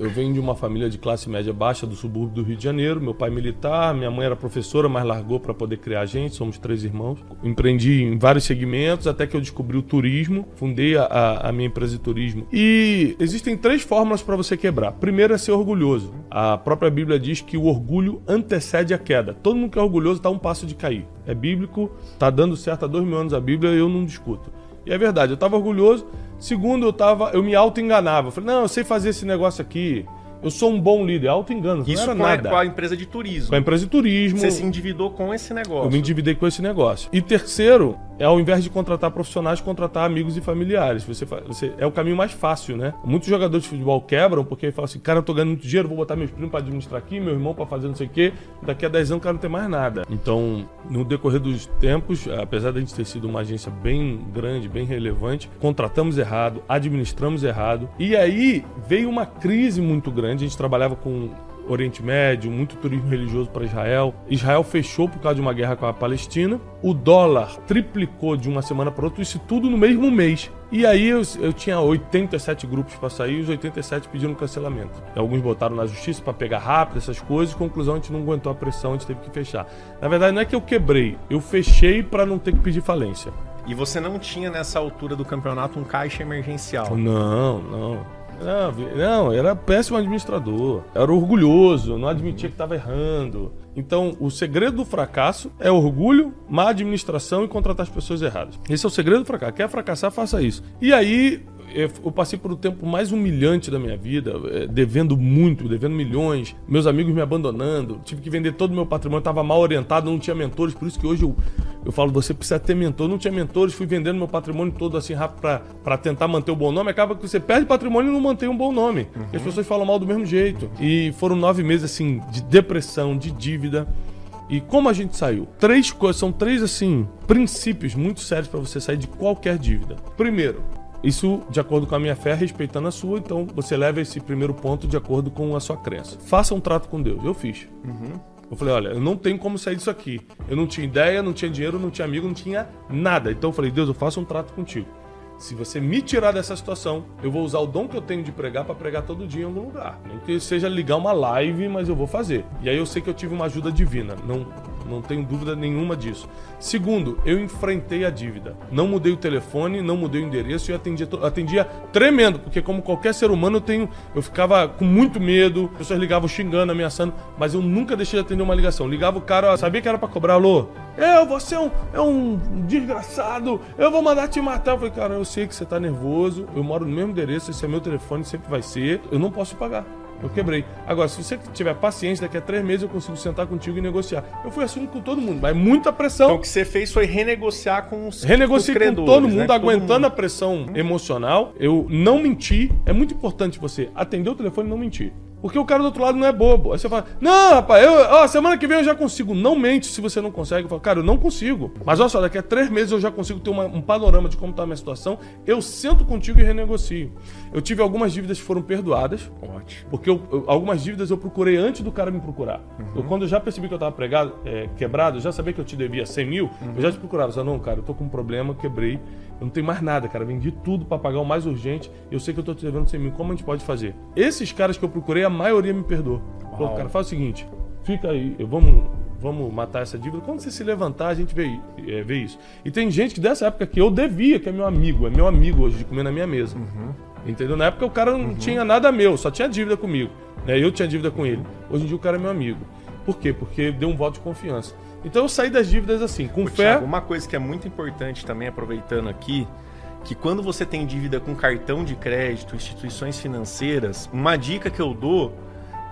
Eu venho de uma família de classe média baixa do subúrbio do Rio de Janeiro. Meu pai militar, minha mãe era professora, mas largou para poder criar a gente. Somos três irmãos. Empreendi em vários segmentos até que eu descobri o turismo. Fundei a, a minha empresa de turismo. E existem três fórmulas para você quebrar. Primeiro é ser orgulhoso. A própria Bíblia diz que o orgulho antecede a queda. Todo mundo que é orgulhoso está um passo de cair. É bíblico, está dando certo há dois mil anos a Bíblia eu não discuto. E é verdade, eu estava orgulhoso. Segundo, eu tava, eu me auto-enganava. Eu falei, não, eu sei fazer esse negócio aqui. Eu sou um bom líder, auto-engano. Isso não era com, nada. A, com a empresa de turismo. Com a empresa de turismo. Você se endividou com esse negócio. Eu me endividei com esse negócio. E terceiro, é ao invés de contratar profissionais, contratar amigos e familiares. Você, você É o caminho mais fácil, né? Muitos jogadores de futebol quebram porque falam assim: cara, eu tô ganhando muito dinheiro, vou botar meus primos para administrar aqui, meu irmão para fazer não sei o quê. Daqui a 10 anos o cara não tem mais nada. Então, no decorrer dos tempos, apesar de a gente ter sido uma agência bem grande, bem relevante, contratamos errado, administramos errado. E aí veio uma crise muito grande. A gente trabalhava com Oriente Médio, muito turismo religioso para Israel. Israel fechou por causa de uma guerra com a Palestina. O dólar triplicou de uma semana para outra, isso tudo no mesmo mês. E aí eu, eu tinha 87 grupos para sair e os 87 pediram cancelamento. Alguns botaram na justiça para pegar rápido essas coisas. Conclusão, a gente não aguentou a pressão, a gente teve que fechar. Na verdade, não é que eu quebrei, eu fechei para não ter que pedir falência. E você não tinha nessa altura do campeonato um caixa emergencial? Não, não. Não, não, era péssimo administrador. Era orgulhoso, não admitia que estava errando. Então, o segredo do fracasso é orgulho, má administração e contratar as pessoas erradas. Esse é o segredo do fracasso. Quer fracassar, faça isso. E aí, eu passei por o tempo mais humilhante da minha vida, eh, devendo muito, devendo milhões, meus amigos me abandonando, tive que vender todo o meu patrimônio, estava mal orientado, não tinha mentores, por isso que hoje eu, eu falo, você precisa ter mentor, não tinha mentores, fui vendendo meu patrimônio todo assim rápido para tentar manter o bom nome, acaba que você perde patrimônio e não mantém um bom nome. Uhum. as pessoas falam mal do mesmo jeito. E foram nove meses assim de depressão, de dívida. E como a gente saiu? Três coisas, são três assim princípios muito sérios para você sair de qualquer dívida. Primeiro, isso de acordo com a minha fé, respeitando a sua, então você leva esse primeiro ponto de acordo com a sua crença. Faça um trato com Deus. Eu fiz. Uhum. Eu falei, olha, eu não tenho como sair disso aqui. Eu não tinha ideia, não tinha dinheiro, não tinha amigo, não tinha nada. Então eu falei, Deus, eu faço um trato contigo. Se você me tirar dessa situação, eu vou usar o dom que eu tenho de pregar para pregar todo dia em algum lugar. Nem que seja ligar uma live, mas eu vou fazer. E aí eu sei que eu tive uma ajuda divina. Não, não tenho dúvida nenhuma disso. Segundo, eu enfrentei a dívida. Não mudei o telefone, não mudei o endereço e atendia, atendia tremendo, porque como qualquer ser humano eu tenho, eu ficava com muito medo, pessoas ligavam xingando, ameaçando, mas eu nunca deixei de atender uma ligação. Ligava o cara, sabia que era para cobrar, alô? Eu, você é um, é um desgraçado, eu vou mandar te matar. Eu falei, cara, eu sei que você tá nervoso, eu moro no mesmo endereço, esse é meu telefone, sempre vai ser, eu não posso pagar. Eu quebrei. Agora, se você tiver paciência, daqui a três meses eu consigo sentar contigo e negociar. Eu fui assim com todo mundo, mas muita pressão. Então o que você fez foi renegociar com os Renegociei com, com todo mundo, né? aguentando todo mundo. a pressão emocional. Eu não menti. É muito importante você atender o telefone e não mentir. Porque o cara do outro lado não é bobo. Aí você fala, não, rapaz, eu, ó, semana que vem eu já consigo. Não mente se você não consegue. Eu falo, cara, eu não consigo. Mas olha só, daqui a três meses eu já consigo ter uma, um panorama de como está a minha situação. Eu sento contigo e renegocio. Eu tive algumas dívidas que foram perdoadas. Ótimo. Porque eu, eu, algumas dívidas eu procurei antes do cara me procurar. Uhum. Eu, quando eu já percebi que eu estava pregado, é, quebrado, eu já sabia que eu te devia 100 mil, uhum. eu já te procurava. Eu falei, não, cara, eu tô com um problema, quebrei. Eu não tenho mais nada, cara. Vendi tudo para pagar o mais urgente. Eu sei que eu tô te devendo 100 mil. Como a gente pode fazer? Esses caras que eu procurei, a maioria me perdoou. Pô, cara, faz o seguinte. Fica aí, vamos, vamos matar essa dívida. Quando você se levantar, a gente vê, é, vê isso. E tem gente que dessa época que eu devia, que é meu amigo, é meu amigo hoje de comer na minha mesa. Uhum. Entendeu? Na época o cara não uhum. tinha nada meu, só tinha dívida comigo. Né? Eu tinha dívida com ele. Hoje em dia o cara é meu amigo. Por quê? Porque deu um voto de confiança. Então eu saí das dívidas assim, com Ô, fé. Thiago, uma coisa que é muito importante também, aproveitando aqui, que quando você tem dívida com cartão de crédito, instituições financeiras, uma dica que eu dou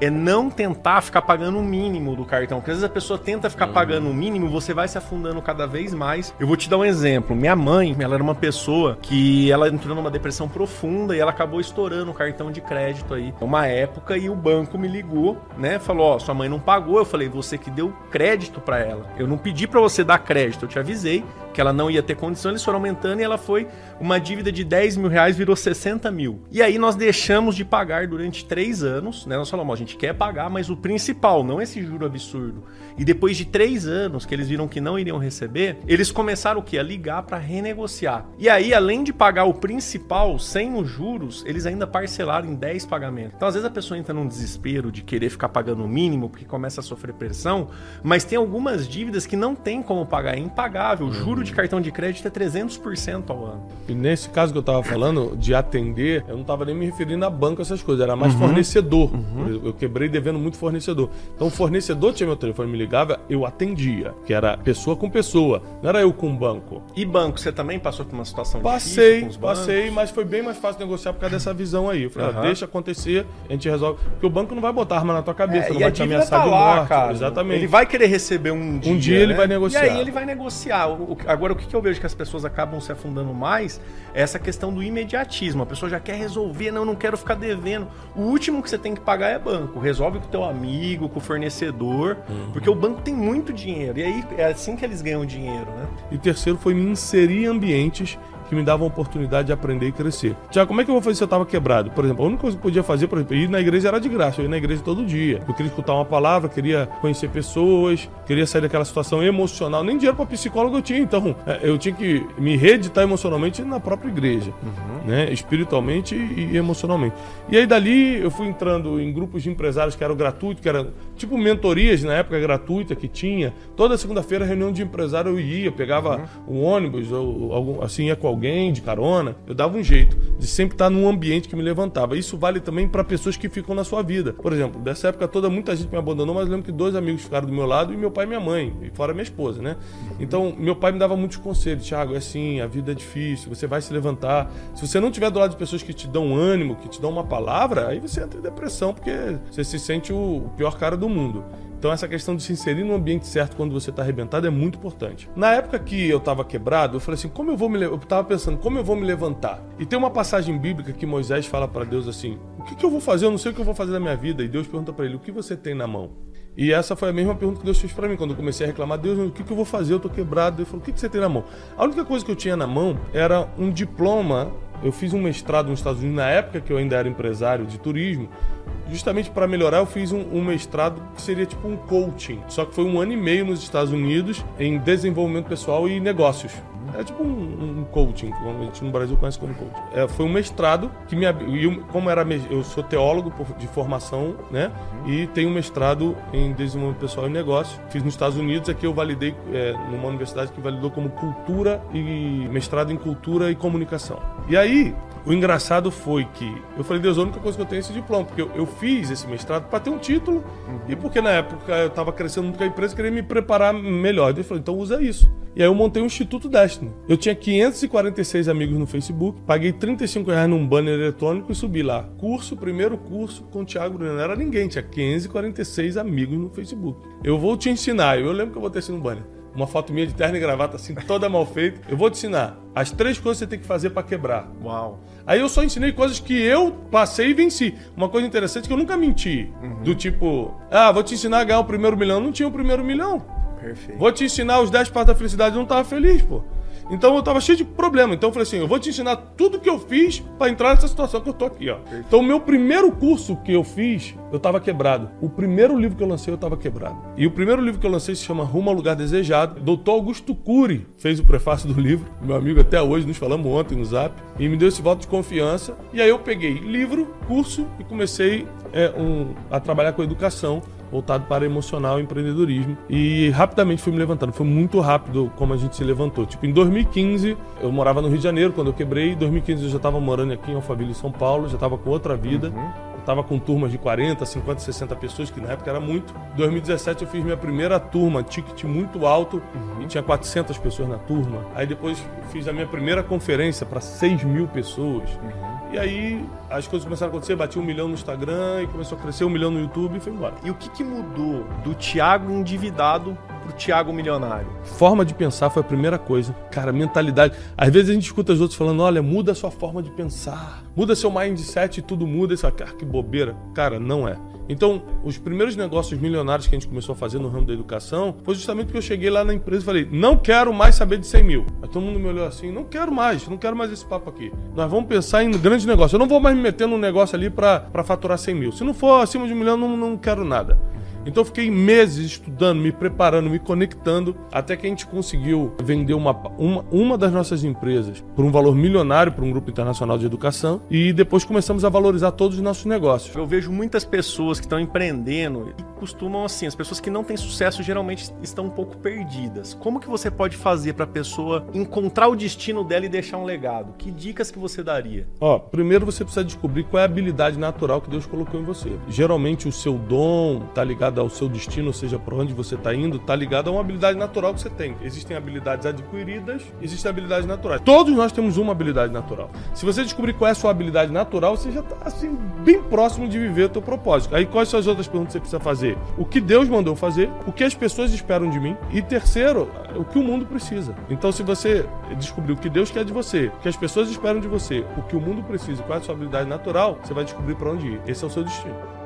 é não tentar ficar pagando o mínimo do cartão. Porque às vezes a pessoa tenta ficar uhum. pagando o mínimo, você vai se afundando cada vez mais. Eu vou te dar um exemplo. Minha mãe, ela era uma pessoa que ela entrou numa depressão profunda e ela acabou estourando o cartão de crédito aí. Uma época e o banco me ligou, né? Falou: Ó, oh, sua mãe não pagou. Eu falei: Você que deu crédito para ela. Eu não pedi para você dar crédito, eu te avisei que ela não ia ter condição, eles foram aumentando e ela foi uma dívida de 10 mil reais virou 60 mil. E aí nós deixamos de pagar durante três anos, né? Nós falamos, a gente quer pagar, mas o principal, não esse juro absurdo. E depois de três anos que eles viram que não iriam receber, eles começaram o quê? A ligar para renegociar. E aí, além de pagar o principal sem os juros, eles ainda parcelaram em 10 pagamentos. Então, às vezes a pessoa entra num desespero de querer ficar pagando o mínimo, porque começa a sofrer pressão, mas tem algumas dívidas que não tem como pagar, é impagável. Juro de cartão de crédito é 300% ao ano. E nesse caso que eu tava falando, de atender, eu não tava nem me referindo a banco, essas coisas, era mais uhum. fornecedor. Uhum. Eu quebrei devendo muito fornecedor. Então, o fornecedor tinha meu telefone me ligava, eu atendia, que era pessoa com pessoa, não era eu com banco. E banco, você também passou por uma situação passei, difícil bancos? Passei, mas foi bem mais fácil negociar por causa dessa visão aí. Eu falei, uhum. ah, deixa acontecer, a gente resolve. Porque o banco não vai botar arma na tua cabeça, é, não vai te ameaçar tá de lá, morte. Cara. Exatamente. Ele vai querer receber um dia. Um dia né? ele vai negociar. E aí ele vai negociar. Agora, o que eu vejo que as pessoas acabam se afundando mais é essa questão do imediatismo. A pessoa já quer resolver, não, não quero ficar devendo. O último que você tem que pagar é banco. Resolve com o teu amigo, com o fornecedor, uhum. porque o banco tem muito dinheiro. E aí é assim que eles ganham dinheiro, né? E terceiro foi me inserir em ambientes que me davam a oportunidade de aprender e crescer. Já como é que eu vou fazer se eu estava quebrado? Por exemplo, a única coisa que eu podia fazer, por exemplo, ir na igreja era de graça. Eu ia na igreja todo dia. Eu queria escutar uma palavra, queria conhecer pessoas, queria sair daquela situação emocional. Nem dinheiro para psicólogo eu tinha, então é, eu tinha que me reeditar emocionalmente na própria igreja, uhum. né? Espiritualmente e emocionalmente. E aí dali eu fui entrando em grupos de empresários que eram gratuitos, que eram tipo mentorias na época gratuita que tinha. Toda segunda-feira reunião de empresário eu ia, pegava uhum. um ônibus ou algum assim ia com alguém de carona, eu dava um jeito de sempre estar num ambiente que me levantava. Isso vale também para pessoas que ficam na sua vida. Por exemplo, dessa época toda muita gente me abandonou, mas lembro que dois amigos ficaram do meu lado e meu pai e minha mãe, e fora minha esposa, né? Então, meu pai me dava muitos conselhos, Thiago, é assim, a vida é difícil, você vai se levantar. Se você não tiver do lado de pessoas que te dão ânimo, que te dão uma palavra, aí você entra em depressão, porque você se sente o pior cara do mundo. Então essa questão de se inserir no ambiente certo quando você está arrebentado é muito importante. Na época que eu estava quebrado, eu falei assim, como eu vou me estava pensando, como eu vou me levantar? E tem uma passagem bíblica que Moisés fala para Deus assim: "O que, que, eu vou fazer? Eu não sei o que eu vou fazer da minha vida". E Deus pergunta para ele: "O que você tem na mão?" E essa foi a mesma pergunta que Deus fez para mim quando eu comecei a reclamar: Deus, o que, que eu vou fazer? Eu tô quebrado. Deus falou: "O que, que você tem na mão?" A única coisa que eu tinha na mão era um diploma. Eu fiz um mestrado nos Estados Unidos na época que eu ainda era empresário de turismo justamente para melhorar, eu fiz um, um, mestrado que seria tipo um coaching. Só que foi um ano e meio nos Estados Unidos em desenvolvimento pessoal e negócios. É tipo um, um coaching, como a gente no Brasil conhece como coaching. É, foi um mestrado que me eu, como era eu sou teólogo de formação, né? E tenho mestrado em desenvolvimento pessoal e negócio. Fiz nos Estados Unidos, aqui eu validei é, numa universidade que validou como cultura e mestrado em cultura e comunicação. E aí o engraçado foi que eu falei, Deus, a única coisa que eu tenho é esse diploma, porque eu, eu fiz esse mestrado para ter um título uhum. e porque na época eu estava crescendo muito com a empresa, queria me preparar melhor. Ele falou, então usa isso. E aí eu montei o Instituto Destiny. Eu tinha 546 amigos no Facebook, paguei 35 reais num banner eletrônico e subi lá. Curso, primeiro curso com o Thiago Bruno. Não era ninguém, tinha 546 amigos no Facebook. Eu vou te ensinar. Eu lembro que eu botei assim no banner uma foto minha de terno e gravata assim, toda mal feita. Eu vou te ensinar as três coisas que você tem que fazer para quebrar. Uau. Aí eu só ensinei coisas que eu passei e venci. Uma coisa interessante é que eu nunca menti. Uhum. Do tipo, ah, vou te ensinar a ganhar o primeiro milhão. Não tinha o primeiro milhão. Perfeito. Vou te ensinar os 10 passos da felicidade. Eu não tava feliz, pô. Então eu tava cheio de problema. Então eu falei assim: eu vou te ensinar tudo que eu fiz para entrar nessa situação que eu tô aqui, ó. Então o meu primeiro curso que eu fiz, eu tava quebrado. O primeiro livro que eu lancei, eu tava quebrado. E o primeiro livro que eu lancei se chama Rumo ao Lugar Desejado. Doutor Augusto Cury fez o prefácio do livro. Meu amigo até hoje, nos falamos ontem no zap. E me deu esse voto de confiança. E aí eu peguei livro, curso e comecei é, um, a trabalhar com educação voltado para emocional e empreendedorismo. E rapidamente fui me levantando. Foi muito rápido como a gente se levantou. Tipo, em 2015, eu morava no Rio de Janeiro quando eu quebrei. Em 2015 eu já estava morando aqui em Alphaville, São Paulo. Já estava com outra vida. Uhum. Tava com turmas de 40, 50, 60 pessoas, que na época era muito. Em 2017 eu fiz minha primeira turma, ticket muito alto, uhum. e tinha 400 pessoas na turma. Aí depois fiz a minha primeira conferência para 6 mil pessoas. Uhum. E aí as coisas começaram a acontecer, bati um milhão no Instagram e começou a crescer um milhão no YouTube e foi embora. E o que, que mudou do Thiago endividado pro Thiago milionário? Forma de pensar foi a primeira coisa. Cara, mentalidade. Às vezes a gente escuta os outros falando: olha, muda a sua forma de pensar, muda seu mindset e tudo muda. Isso, cara, que bobeira. Cara, não é. Então, os primeiros negócios milionários que a gente começou a fazer no ramo da educação foi justamente porque eu cheguei lá na empresa e falei: não quero mais saber de 100 mil. Aí todo mundo me olhou assim: não quero mais, não quero mais esse papo aqui. Nós vamos pensar em grandes negócios. Eu não vou mais me meter num negócio ali para faturar 100 mil. Se não for acima de um milhão, não, não quero nada. Então eu fiquei meses estudando, me preparando, me conectando, até que a gente conseguiu vender uma, uma, uma das nossas empresas por um valor milionário para um grupo internacional de educação e depois começamos a valorizar todos os nossos negócios. Eu vejo muitas pessoas que estão empreendendo e costumam assim, as pessoas que não têm sucesso geralmente estão um pouco perdidas. Como que você pode fazer para a pessoa encontrar o destino dela e deixar um legado? Que dicas que você daria? Ó, primeiro você precisa descobrir qual é a habilidade natural que Deus colocou em você. Geralmente o seu dom tá ligado ao seu destino, ou seja, para onde você está indo, tá ligado a uma habilidade natural que você tem. Existem habilidades adquiridas, existem habilidades naturais. Todos nós temos uma habilidade natural. Se você descobrir qual é a sua habilidade natural, você já está assim bem próximo de viver o teu propósito. Aí quais são as outras perguntas que você precisa fazer? O que Deus mandou fazer? O que as pessoas esperam de mim? E terceiro, o que o mundo precisa. Então, se você descobrir o que Deus quer de você, o que as pessoas esperam de você, o que o mundo precisa, qual é a sua habilidade natural, você vai descobrir para onde ir. Esse é o seu destino.